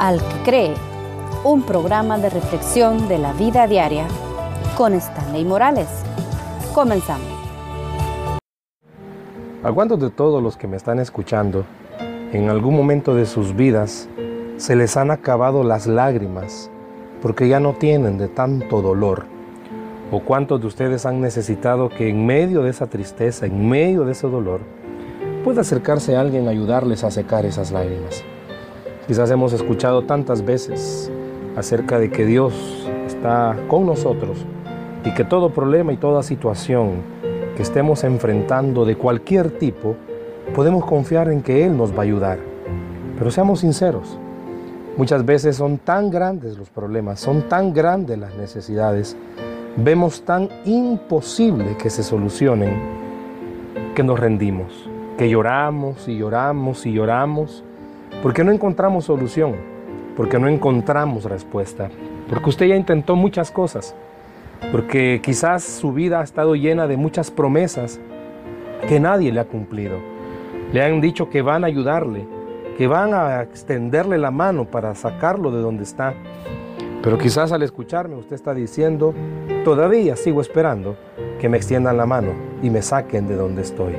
Al que cree, un programa de reflexión de la vida diaria con Stanley Morales. Comenzamos. ¿A cuántos de todos los que me están escuchando, en algún momento de sus vidas, se les han acabado las lágrimas porque ya no tienen de tanto dolor? ¿O cuántos de ustedes han necesitado que en medio de esa tristeza, en medio de ese dolor, pueda acercarse alguien a ayudarles a secar esas lágrimas? Quizás hemos escuchado tantas veces acerca de que Dios está con nosotros y que todo problema y toda situación que estemos enfrentando de cualquier tipo, podemos confiar en que Él nos va a ayudar. Pero seamos sinceros, muchas veces son tan grandes los problemas, son tan grandes las necesidades, vemos tan imposible que se solucionen que nos rendimos, que lloramos y lloramos y lloramos porque no encontramos solución, porque no encontramos respuesta, porque usted ya intentó muchas cosas, porque quizás su vida ha estado llena de muchas promesas que nadie le ha cumplido. Le han dicho que van a ayudarle, que van a extenderle la mano para sacarlo de donde está. Pero quizás al escucharme usted está diciendo, todavía sigo esperando que me extiendan la mano y me saquen de donde estoy.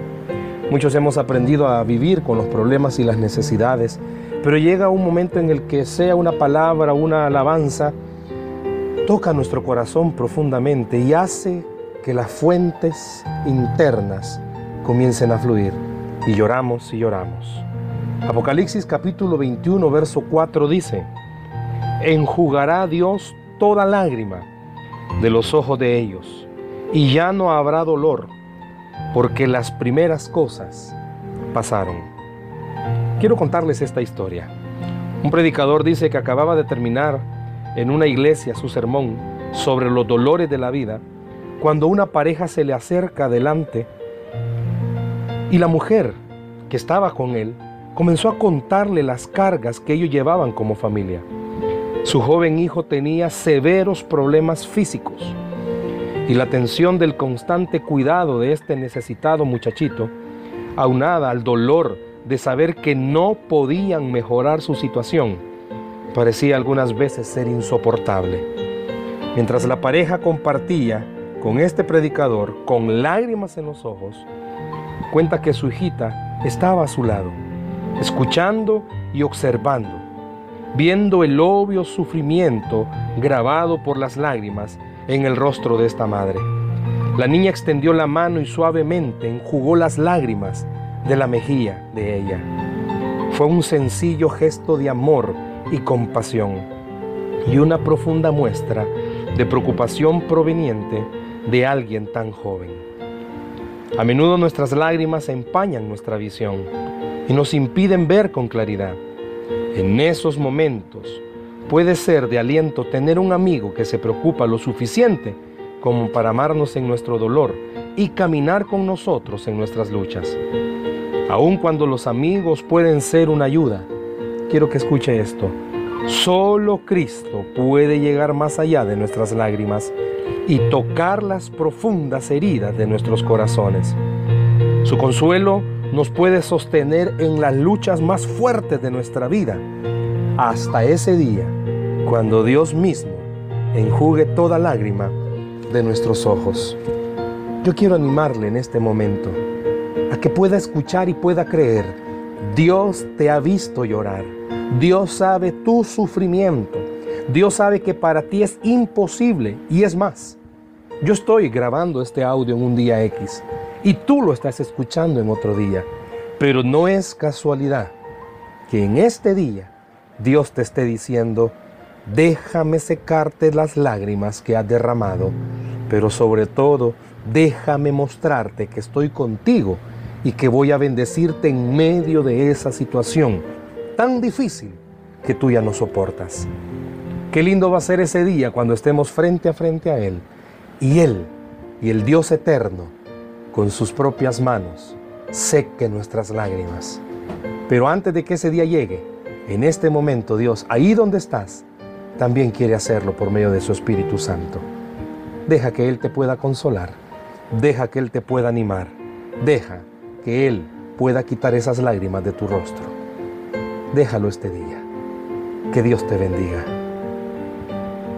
Muchos hemos aprendido a vivir con los problemas y las necesidades, pero llega un momento en el que sea una palabra, una alabanza, toca nuestro corazón profundamente y hace que las fuentes internas comiencen a fluir y lloramos y lloramos. Apocalipsis capítulo 21, verso 4 dice, enjugará Dios toda lágrima de los ojos de ellos y ya no habrá dolor porque las primeras cosas pasaron. Quiero contarles esta historia. Un predicador dice que acababa de terminar en una iglesia su sermón sobre los dolores de la vida cuando una pareja se le acerca adelante y la mujer que estaba con él comenzó a contarle las cargas que ellos llevaban como familia. Su joven hijo tenía severos problemas físicos y la tensión del constante cuidado de este necesitado muchachito, aunada al dolor de saber que no podían mejorar su situación, parecía algunas veces ser insoportable. Mientras la pareja compartía con este predicador, con lágrimas en los ojos, cuenta que su hijita estaba a su lado, escuchando y observando, viendo el obvio sufrimiento grabado por las lágrimas en el rostro de esta madre. La niña extendió la mano y suavemente enjugó las lágrimas de la mejilla de ella. Fue un sencillo gesto de amor y compasión y una profunda muestra de preocupación proveniente de alguien tan joven. A menudo nuestras lágrimas empañan nuestra visión y nos impiden ver con claridad. En esos momentos, Puede ser de aliento tener un amigo que se preocupa lo suficiente como para amarnos en nuestro dolor y caminar con nosotros en nuestras luchas. Aun cuando los amigos pueden ser una ayuda, quiero que escuche esto. Solo Cristo puede llegar más allá de nuestras lágrimas y tocar las profundas heridas de nuestros corazones. Su consuelo nos puede sostener en las luchas más fuertes de nuestra vida hasta ese día cuando Dios mismo enjugue toda lágrima de nuestros ojos. Yo quiero animarle en este momento a que pueda escuchar y pueda creer. Dios te ha visto llorar. Dios sabe tu sufrimiento. Dios sabe que para ti es imposible y es más. Yo estoy grabando este audio en un día X y tú lo estás escuchando en otro día. Pero no es casualidad que en este día Dios te esté diciendo, déjame secarte las lágrimas que has derramado, pero sobre todo, déjame mostrarte que estoy contigo y que voy a bendecirte en medio de esa situación tan difícil que tú ya no soportas. Qué lindo va a ser ese día cuando estemos frente a frente a Él y Él y el Dios eterno con sus propias manos seque nuestras lágrimas. Pero antes de que ese día llegue, en este momento Dios, ahí donde estás, también quiere hacerlo por medio de su Espíritu Santo. Deja que Él te pueda consolar, deja que Él te pueda animar, deja que Él pueda quitar esas lágrimas de tu rostro. Déjalo este día. Que Dios te bendiga.